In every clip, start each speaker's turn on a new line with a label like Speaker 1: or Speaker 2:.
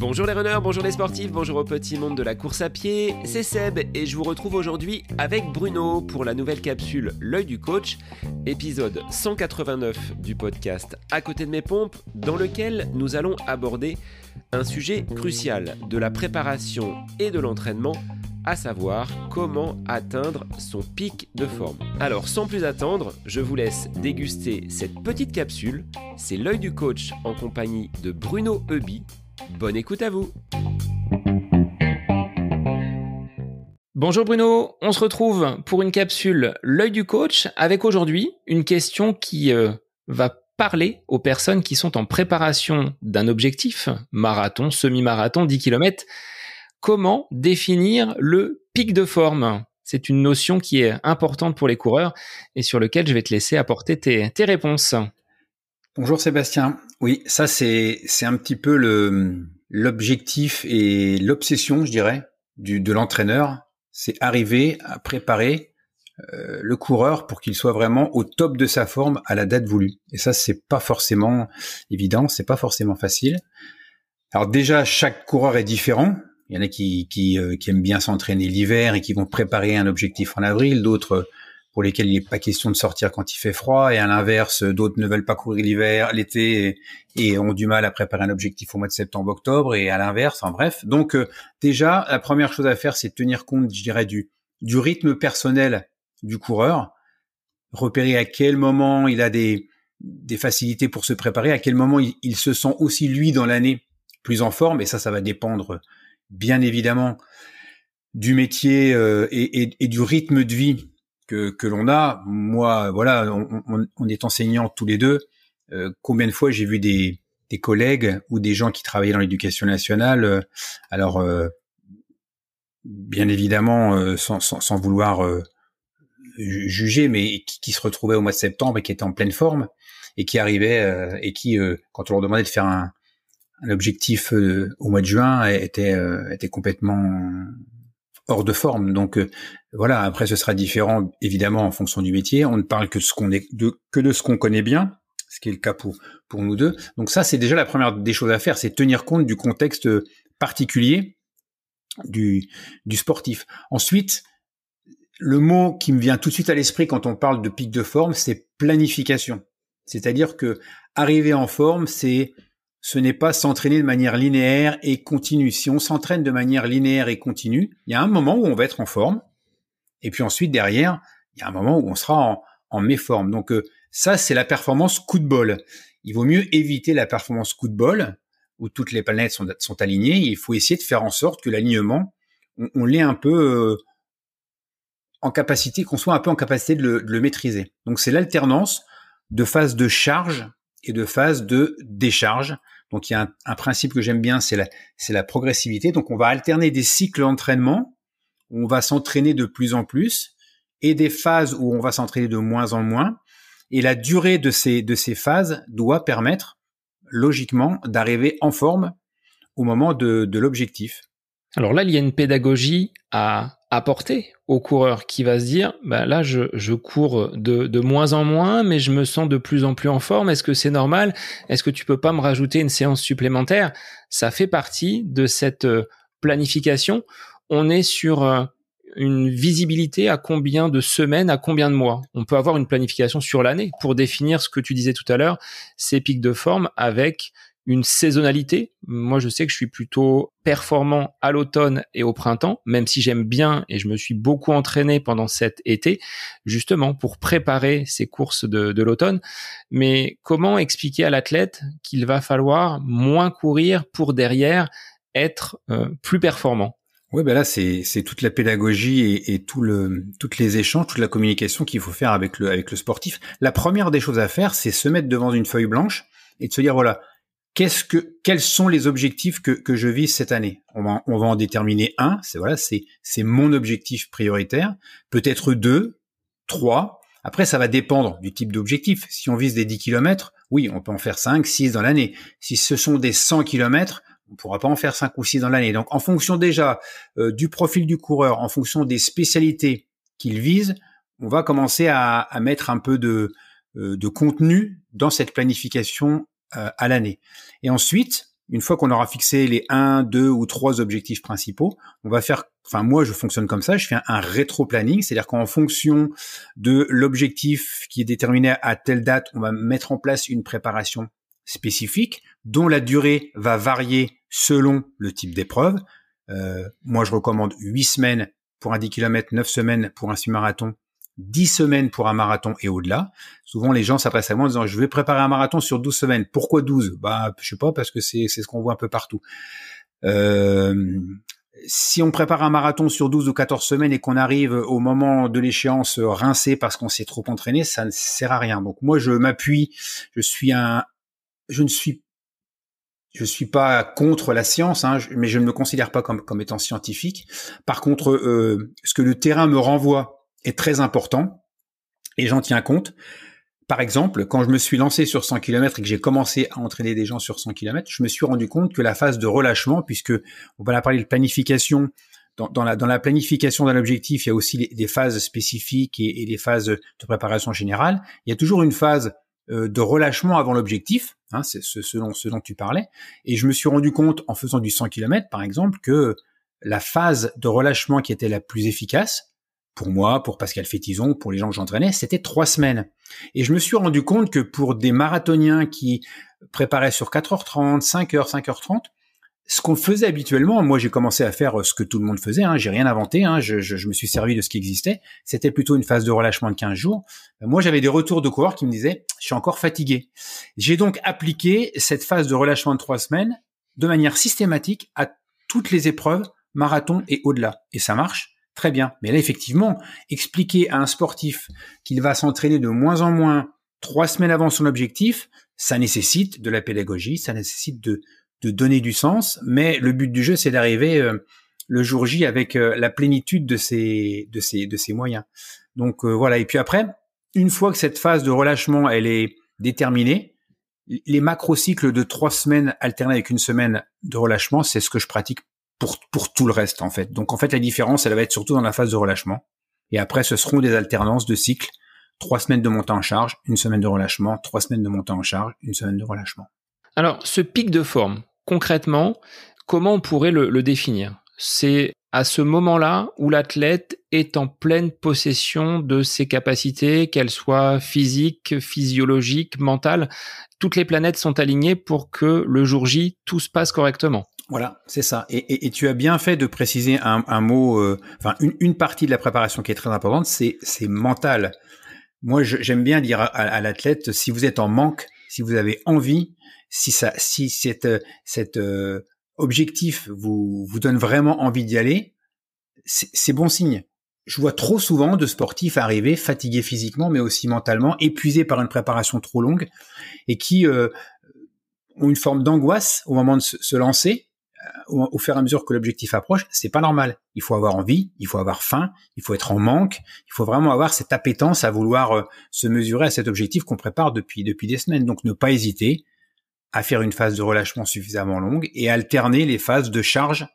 Speaker 1: Bonjour les runners, bonjour les sportifs, bonjour au petit monde de la course à pied, c'est Seb et je vous retrouve aujourd'hui avec Bruno pour la nouvelle capsule L'œil du coach, épisode 189 du podcast À côté de mes pompes, dans lequel nous allons aborder un sujet crucial de la préparation et de l'entraînement à savoir comment atteindre son pic de forme. Alors sans plus attendre, je vous laisse déguster cette petite capsule. C'est l'œil du coach en compagnie de Bruno Eubi. Bonne écoute à vous. Bonjour Bruno, on se retrouve pour une capsule L'œil du coach avec aujourd'hui une question qui euh, va parler aux personnes qui sont en préparation d'un objectif, marathon, semi-marathon, 10 km Comment définir le pic de forme C'est une notion qui est importante pour les coureurs et sur lequel je vais te laisser apporter tes, réponses.
Speaker 2: Bonjour Sébastien. Oui, ça c'est un petit peu l'objectif et l'obsession, je dirais, de l'entraîneur, c'est arriver à préparer euh, le coureur pour qu'il soit vraiment au top de sa forme à la date voulue. Et ça c'est pas forcément évident, c'est pas forcément facile. Alors déjà chaque coureur est différent, il y en a qui, qui, euh, qui aiment bien s'entraîner l'hiver et qui vont préparer un objectif en avril, d'autres pour lesquels il n'est pas question de sortir quand il fait froid, et à l'inverse, d'autres ne veulent pas courir l'hiver, l'été, et, ont du mal à préparer un objectif au mois de septembre-octobre, et à l'inverse, en bref. Donc euh, déjà, la première chose à faire, c'est de tenir compte, je dirais, du, du rythme personnel du coureur, repérer à quel moment il a des, des facilités pour se préparer, à quel moment il se sent aussi, lui, dans l'année, plus en forme, et ça, ça va dépendre bien évidemment du métier euh, et, du rythme de vie que, que l'on a. Moi, voilà, on, est enseignants tous les deux. Euh, combien de fois j'ai vu des, des collègues ou des gens qui travaillaient dans l'éducation nationale, euh, alors bien évidemment sans, sans, vouloir juger, mais qui, qui, se retrouvaient au mois de septembre et qui étaient en pleine forme et qui arrivaient et qui, quand on leur demandait de faire un, l'objectif euh, au mois de juin était euh, était complètement hors de forme. Donc euh, voilà, après ce sera différent évidemment en fonction du métier. On ne parle que de ce qu'on est que de ce qu'on connaît bien, ce qui est le cas pour pour nous deux. Donc ça c'est déjà la première des choses à faire, c'est tenir compte du contexte particulier du du sportif. Ensuite, le mot qui me vient tout de suite à l'esprit quand on parle de pic de forme, c'est planification. C'est-à-dire que arriver en forme, c'est ce n'est pas s'entraîner de manière linéaire et continue. Si on s'entraîne de manière linéaire et continue, il y a un moment où on va être en forme, et puis ensuite derrière, il y a un moment où on sera en, méforme. Donc euh, ça, c'est la performance coup de bol. Il vaut mieux éviter la performance coup de bol, où toutes les planètes sont, sont alignées. Il faut essayer de faire en sorte que l'alignement, on, l'ait un peu euh, en capacité, qu'on soit un peu en capacité de le, de le maîtriser. Donc c'est l'alternance de phase de charge et de phase de décharge. Donc il y a un, principe que j'aime bien, c'est la, progressivité. Donc on va alterner des cycles d'entraînement où on va s'entraîner de plus en plus et des phases où on va s'entraîner de moins en moins. Et la durée de ces, de ces phases doit permettre logiquement d'arriver en forme au moment de, de l'objectif.
Speaker 1: Alors là, il y a une pédagogie à apporter au coureur qui va se dire bah là je, je cours de, de moins en moins mais je me sens de plus en plus en forme. Est-ce que c'est normal? Est-ce que tu peux pas me rajouter une séance supplémentaire? Ça fait partie de cette euh, planification. On est sur euh, une visibilité à combien de semaines à combien de mois? On peut avoir une planification sur l'année pour définir ce que tu disais tout à l'heure ces pics de forme avec une saisonnalité. Moi, je sais que je suis plutôt performant à l'automne et au printemps, même si j'aime bien et je me suis beaucoup entraîné pendant cet été, justement pour préparer ces courses de, l'automne. Mais comment expliquer à l'athlète qu'il va falloir moins courir pour derrière être euh, plus performant?
Speaker 2: Oui, ben là c'est toute la pédagogie et, et, tout le toutes les échanges, toute la communication qu'il faut faire avec le avec le sportif. La première des choses à faire, c'est se mettre devant une feuille blanche et de se dire voilà, qu'est-ce que, quels sont les objectifs que, je vise cette année? On va, en déterminer un, c'est voilà, c'est, mon objectif prioritaire, peut-être deux, trois. Après, ça va dépendre du type d'objectif. Si on vise des 10 km, oui, on peut en faire 5, 6 dans l'année. Si ce sont des 100 km, on pourra pas en faire 5 ou 6 dans l'année. Donc, en fonction déjà euh, du profil du coureur, en fonction des spécialités qu'il vise, on va commencer à, mettre un peu euh, de contenu dans cette planification à l'année. Et ensuite, une fois qu'on aura fixé les un, deux ou trois objectifs principaux, on va faire, enfin moi je fonctionne comme ça, je fais un, rétro-planning, c'est-à-dire qu'en fonction de l'objectif qui est déterminé à telle date, on va mettre en place une préparation spécifique dont la durée va varier selon le type d'épreuve. Euh, moi je recommande 8 semaines pour un 10 km, 9 semaines pour un semi-marathon 10 semaines pour un marathon et au-delà. Souvent, les gens s'adressent à moi en disant, je vais préparer un marathon sur 12 semaines. Pourquoi 12? Bah, je sais pas, parce que c'est, ce qu'on voit un peu partout. Euh, si on prépare un marathon sur 12 ou 14 semaines et qu'on arrive au moment de l'échéance rincé parce qu'on s'est trop entraîné, ça ne sert à rien. Donc moi, je m'appuie, je suis un, je ne suis je suis pas contre la science, hein, mais je ne me considère pas comme, comme étant scientifique. Par contre, euh, ce que le terrain me renvoie est très important et j'en tiens compte. Par exemple, quand je me suis lancé sur 100 km et que j'ai commencé à entraîner des gens sur 100 km, je me suis rendu compte que la phase de relâchement, puisque on va parler de planification, dans, la, planification d'un objectif, il y a aussi des phases spécifiques et, des phases de préparation générale. Il y a toujours une phase euh, de relâchement avant l'objectif, hein, c'est ce, ce, ce dont tu parlais. Et je me suis rendu compte en faisant du 100 km, par exemple, que la phase de relâchement qui était la plus efficace, pour moi, pour Pascal Fétizon, pour les gens que j'entraînais, c'était trois semaines. Et je me suis rendu compte que pour des marathoniens qui préparaient sur 4h30, 5h, 5h30, ce qu'on faisait habituellement, moi j'ai commencé à faire ce que tout le monde faisait, hein, j'ai rien inventé, hein, je, je, me suis servi de ce qui existait, c'était plutôt une phase de relâchement de 15 jours. Moi j'avais des retours de coureurs qui me disaient, je suis encore fatigué. J'ai donc appliqué cette phase de relâchement de trois semaines de manière systématique à toutes les épreuves, marathon et au-delà. Et ça marche. Très bien. Mais là, effectivement, expliquer à un sportif qu'il va s'entraîner de moins en moins trois semaines avant son objectif, ça nécessite de la pédagogie, ça nécessite de, donner du sens. Mais le but du jeu, c'est d'arriver euh, le jour J avec euh, la plénitude de ses moyens. Donc euh, voilà. Et puis après, une fois que cette phase de relâchement, elle est déterminée, les macro-cycles de trois semaines alternés avec une semaine de relâchement, c'est ce que je pratique pour, pour tout le reste en fait. Donc en fait la différence elle va être surtout dans la phase de relâchement. Et après ce seront des alternances de cycles, trois semaines de montée en charge, une semaine de relâchement, trois semaines de montée en charge, une semaine de relâchement.
Speaker 1: Alors ce pic de forme, concrètement, comment on pourrait le, le définir? C'est à ce moment-là où l'athlète est en pleine possession de ses capacités, qu'elles soient physiques, physiologiques, mentales. Toutes les planètes sont alignées pour que le jour J, tout se passe correctement.
Speaker 2: Voilà, c'est ça. Et, tu as bien fait de préciser un, mot, euh, une, partie de la préparation qui est très importante, c'est mental. Moi, j'aime bien dire à, l'athlète, si vous êtes en manque, si vous avez envie, si ça, si cet, cet euh, objectif vous vous donne vraiment envie d'y aller, c'est bon signe. Je vois trop souvent de sportifs arriver fatigués physiquement, mais aussi mentalement, épuisés par une préparation trop longue, et qui euh, ont une forme d'angoisse au moment de se lancer au, au, fur et à mesure que l'objectif approche, c'est pas normal. Il faut avoir envie, il faut avoir faim, il faut être en manque, il faut vraiment avoir cette appétence à vouloir euh, se mesurer à cet objectif qu'on prépare depuis depuis des semaines. Donc ne pas hésiter à faire une phase de relâchement suffisamment longue et alterner les phases de charge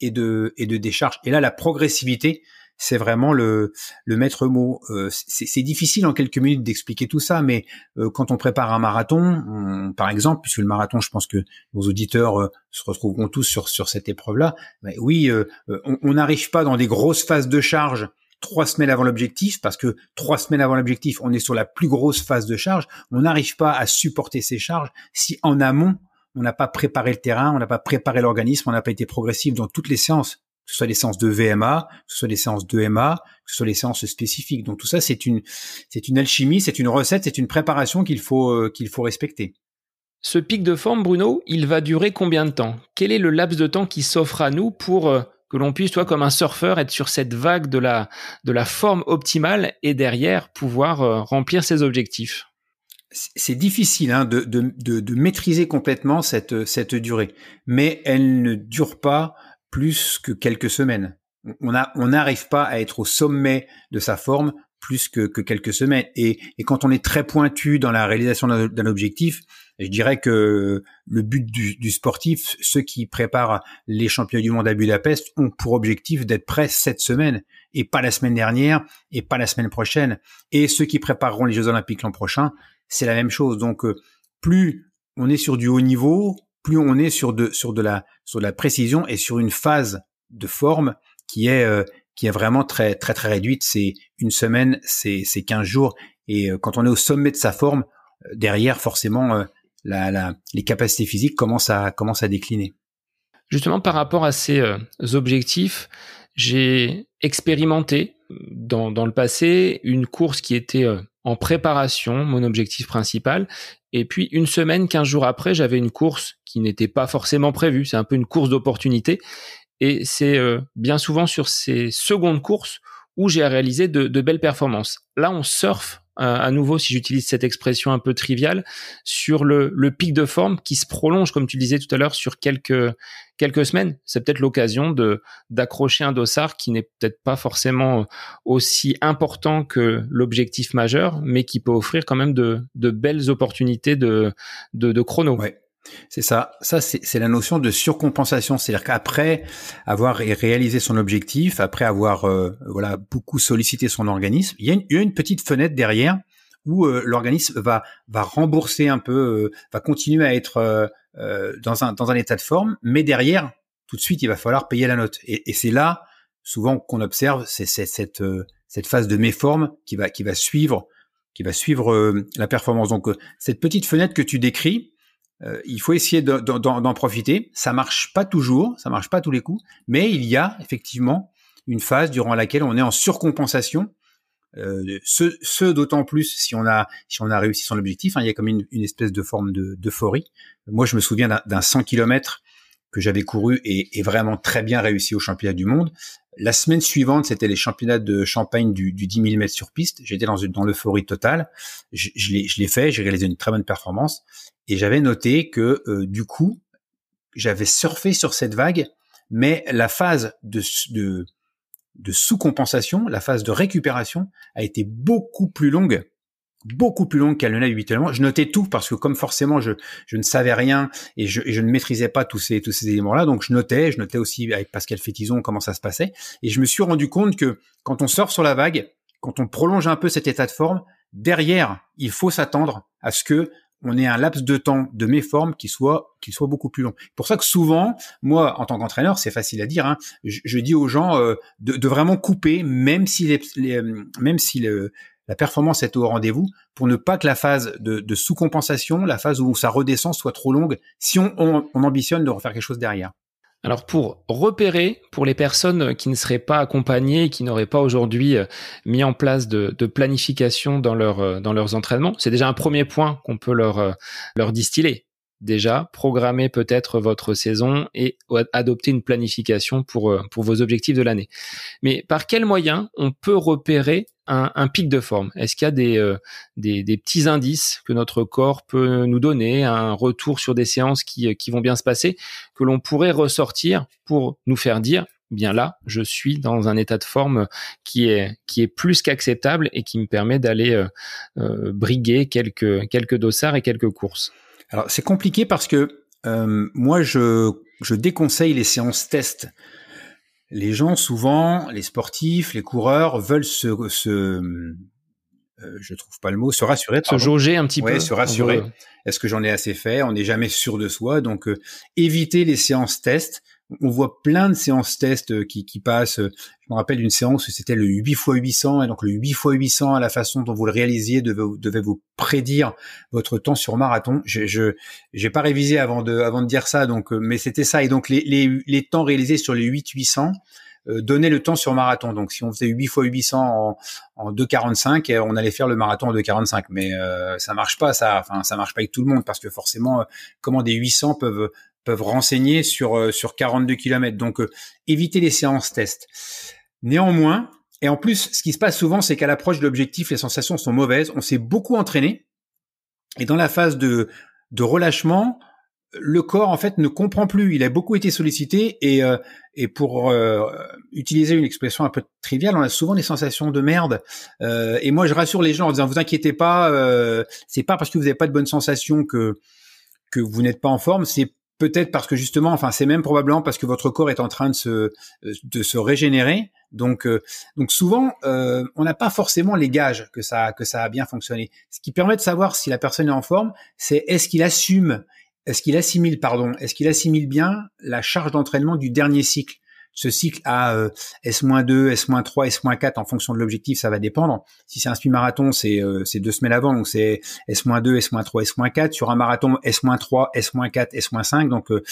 Speaker 2: et de et de décharge. Et là, la progressivité, c'est vraiment le, maître mot. Euh, c'est difficile en quelques minutes d'expliquer tout ça, mais euh, quand on prépare un marathon, par exemple, puisque le marathon, je pense que nos auditeurs euh, se retrouveront tous sur, sur cette épreuve-là, oui, on n'arrive pas dans des grosses phases de charge trois semaines avant l'objectif, parce que trois semaines avant l'objectif, on est sur la plus grosse phase de charge, on n'arrive pas à supporter ces charges si en amont, on n'a pas préparé le terrain, on n'a pas préparé l'organisme, on n'a pas été progressif dans toutes les séances que ce soit des séances de VMA, que ce soit des séances d'EMA, que ce soit des séances spécifiques. Donc tout ça, c'est une, c'est une alchimie, c'est une recette, c'est une préparation qu'il faut, euh, qu'il faut respecter.
Speaker 1: Ce pic de forme, Bruno, il va durer combien de temps? Quel est le laps de temps qui s'offre à nous pour euh, que l'on puisse, toi, comme un surfeur, être sur cette vague de la, de la forme optimale et derrière pouvoir euh, remplir ses objectifs?
Speaker 2: C'est difficile hein, de, de, de, de, maîtriser complètement cette, cette durée, mais elle ne dure pas plus que quelques semaines. On n'arrive pas à être au sommet de sa forme plus que, quelques semaines. Et, quand on est très pointu dans la réalisation d'un objectif, je dirais que le but du, sportif, ceux qui préparent les championnats du monde à Budapest, ont pour objectif d'être prêts cette semaine et pas la semaine dernière et pas la semaine prochaine. Et ceux qui prépareront les Jeux Olympiques l'an prochain, c'est la même chose. Donc, euh, plus on est sur du haut niveau, plus on est sur de sur de la sur de la précision et sur une phase de forme qui est euh, qui est vraiment très très très réduite. C'est une semaine, c'est c'est 15 jours. Et euh, quand on est au sommet de sa forme, euh, derrière forcément la, les capacités physiques commencent à commencent à décliner.
Speaker 1: Justement par rapport à ces objectifs, j'ai expérimenté dans, dans le passé une course qui était en préparation, mon objectif principal. Et puis une semaine, quinze jours après, j'avais une course qui n'était pas forcément prévue. C'est un peu une course d'opportunité. Et c'est euh, bien souvent sur ces secondes courses où j'ai réalisé de, de, belles performances. Là, on surfe à nouveau, si j'utilise cette expression un peu triviale, sur le, pic de forme qui se prolonge, comme tu disais tout à l'heure, sur quelques quelques semaines. C'est peut-être l'occasion de d'accrocher un dossard qui n'est peut-être pas forcément aussi important que l'objectif majeur, mais qui peut offrir quand même de, de belles opportunités de de, de chrono.
Speaker 2: C'est ça. Ça, c'est la notion de surcompensation. C'est-à-dire qu'après avoir réalisé son objectif, après avoir euh, voilà beaucoup sollicité son organisme, il y, a une, petite fenêtre derrière où euh, l'organisme va va rembourser un peu, euh, va continuer à être dans un dans un état de forme, mais derrière, tout de suite, il va falloir payer la note. Et, et c'est là souvent qu'on observe c'est cette cette phase de méforme qui va qui va suivre qui va suivre la performance. Donc cette petite fenêtre que tu décris, euh, il faut essayer d'en profiter. Ça marche pas toujours, ça marche pas tous les coups, mais il y a effectivement une phase durant laquelle on est en surcompensation. Euh, ce, d'autant plus si on a si on a réussi son objectif. Hein, il y a comme une, une espèce de forme d'euphorie. Moi, je me souviens d'un 100 km que j'avais couru et, et, vraiment très bien réussi au championnat du monde. La semaine suivante, c'était les championnats de Champagne du, du 10 000 mètres sur piste. J'étais dans, dans l'euphorie totale. Je, je l'ai fait, j'ai réalisé une très bonne performance. Et j'avais noté que euh, du coup, j'avais surfé sur cette vague, mais la phase de, de, de sous-compensation, la phase de récupération a été beaucoup plus longue beaucoup plus longue qu'elle ne l'est habituellement. Je notais tout parce que comme forcément je, je ne savais rien et je, je ne maîtrisais pas tous ces tous ces éléments-là, donc je notais, je notais aussi avec Pascal Fétizon comment ça se passait et je me suis rendu compte que quand on sort sur la vague, quand on prolonge un peu cet état de forme, derrière, il faut s'attendre à ce que on ait un laps de temps de méforme qui soit qui soit beaucoup plus long. Pour ça que souvent, moi, en tant qu'entraîneur, c'est facile à dire. Hein, je, je, dis aux gens euh, de, de, vraiment couper, même si les, les même si le, la performance est au rendez-vous pour ne pas que la phase de, sous-compensation, la phase où ça redescend, soit trop longue si on, ambitionne de refaire quelque chose derrière.
Speaker 1: Alors pour repérer, pour les personnes qui ne seraient pas accompagnées, qui n'auraient pas aujourd'hui euh, mis en place de, planification dans, leur, euh, dans leurs entraînements, c'est déjà un premier point qu'on peut leur, euh, leur distiller déjà, programmer peut-être votre saison et adopter une planification pour, pour vos objectifs de l'année. Mais par quels moyens on peut repérer un, pic de forme? Est-ce qu'il y a des, euh, des, des, petits indices que notre corps peut nous donner, un retour sur des séances qui, euh, qui vont bien se passer, que l'on pourrait ressortir pour nous faire dire bien là, je suis dans un état de forme qui est qui est plus qu'acceptable et qui me permet d'aller euh, briguer quelques quelques dossards et quelques courses?
Speaker 2: Alors c'est compliqué parce que moi je je déconseille les séances test. Les gens souvent, les sportifs, les coureurs veulent se, se euh, je trouve pas le mot, se rassurer,
Speaker 1: se jauger un petit
Speaker 2: ouais,
Speaker 1: peu,
Speaker 2: se rassurer. Est-ce que j'en ai assez fait? On n'est jamais sûr de soi, donc euh, éviter les séances tests. On voit plein de séances tests euh, qui, qui passent. Je me rappelle d'une séance où c'était le 8 x 800 et donc le 8 x 800 à la façon dont vous le réalisiez devait, vous prédire votre temps sur marathon. Je je pas révisé avant de avant de dire ça donc mais c'était ça et donc les, les, les temps réalisés sur les 8 800 euh, donner le temps sur marathon. Donc si on faisait 8 fois 800 en, en 2,45, euh, on allait faire le marathon en 2,45. Mais euh, ça marche pas, ça. Enfin, ça marche pas avec tout le monde parce que forcément, comment des 800 peuvent peuvent renseigner sur sur 42 km. Donc éviter les séances test. Néanmoins, et en plus, ce qui se passe souvent, c'est qu'à l'approche de l'objectif, les sensations sont mauvaises. On s'est beaucoup entraîné. Et dans la phase de, de relâchement, le corps en fait ne comprend plus. Il a beaucoup été sollicité et, euh, et pour euh, utiliser une expression un peu triviale, on a souvent des sensations de merde. Euh, et moi, je rassure les gens en disant vous inquiétez pas, c'est pas parce que vous n'avez pas de bonnes sensations que que vous n'êtes pas en forme. C'est peut-être parce que justement, enfin, c'est même probablement parce que votre corps est en train de se euh, de se régénérer. Donc, euh, donc souvent, euh, on n'a pas forcément les gages que ça que ça a bien fonctionné. Ce qui permet de savoir si la personne est en forme, c'est est-ce qu'il assume, est-ce qu'il assimile, pardon, est-ce qu'il assimile bien la charge d'entraînement du dernier cycle ce cycle à euh, S-2, S-3, S-4 en fonction de l'objectif, ça va dépendre. Si c'est un semi-marathon, c'est euh, deux semaines avant, donc c'est S-2, S-3, S-4. Sur un marathon, S-3, S-4, S-5. Donc euh,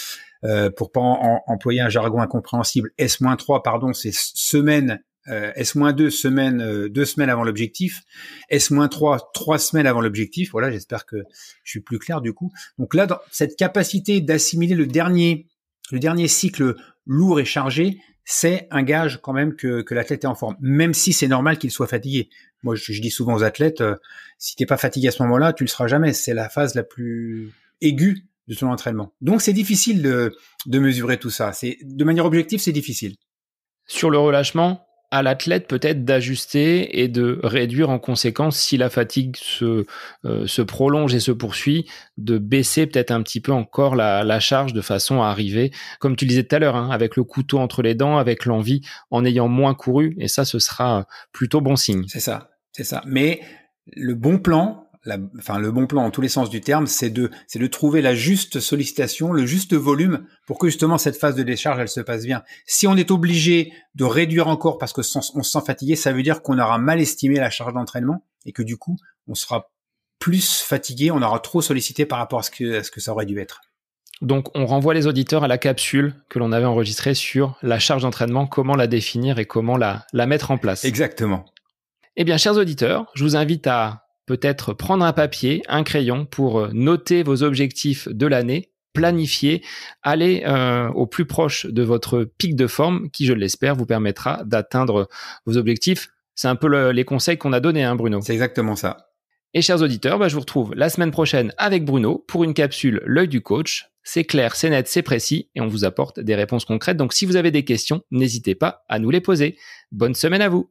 Speaker 2: euh, pour pas employer un jargon incompréhensible, S-3, pardon, c'est semaine euh, S-2 semaines, deux semaines avant l'objectif, S-3 trois semaines avant l'objectif. Voilà, j'espère que je suis plus clair du coup. Donc là, dans cette capacité d'assimiler le dernier, le dernier cycle lourd et chargé, c'est un gage quand même que, que l'athlète est en forme, même si c'est normal qu'il soit fatigué. Moi, je, dis souvent aux athlètes, euh, si t'es pas fatigué à ce moment-là, tu le seras jamais. C'est la phase la plus aiguë de ton entraînement. Donc, c'est difficile de, de mesurer tout ça. C'est de manière objective, c'est difficile.
Speaker 1: Sur le relâchement, à l'athlète peut-être d'ajuster et de réduire en conséquence si la fatigue se, euh, se prolonge et se poursuit, de baisser peut-être un petit peu encore la, la, charge de façon à arriver, comme tu disais tout à l'heure, hein, avec le couteau entre les dents, avec l'envie, en ayant moins couru, et ça, ce sera plutôt bon signe.
Speaker 2: C'est ça, c'est ça. Mais le bon plan, enfin le bon plan en tous les sens du terme, c'est de c'est de trouver la juste sollicitation, le juste volume pour que justement cette phase de décharge elle se passe bien. Si on est obligé de réduire encore parce que on se sent fatigué, ça veut dire qu'on aura mal estimé la charge d'entraînement et que du coup on sera plus fatigué, on aura trop sollicité par rapport à ce que à ce que ça aurait dû être.
Speaker 1: Donc on renvoie les auditeurs à la capsule que l'on avait enregistrée sur la charge d'entraînement, comment la définir et comment la, la mettre en place.
Speaker 2: Exactement.
Speaker 1: Eh bien, chers auditeurs, je vous invite à peut-être prendre un papier, un crayon pour euh, noter vos objectifs de l'année, planifier, aller euh, au plus proche de votre pic de forme qui, je l'espère, vous permettra d'atteindre vos objectifs. C'est un peu les conseils qu'on a donnés, hein, Bruno.
Speaker 2: C'est exactement ça.
Speaker 1: Et chers auditeurs, bah, je vous retrouve la semaine prochaine avec Bruno pour une capsule L'œil du coach. C'est clair, c'est net, c'est précis et on vous apporte des réponses concrètes. Donc si vous avez des questions, n'hésitez pas à nous les poser. Bonne semaine à vous.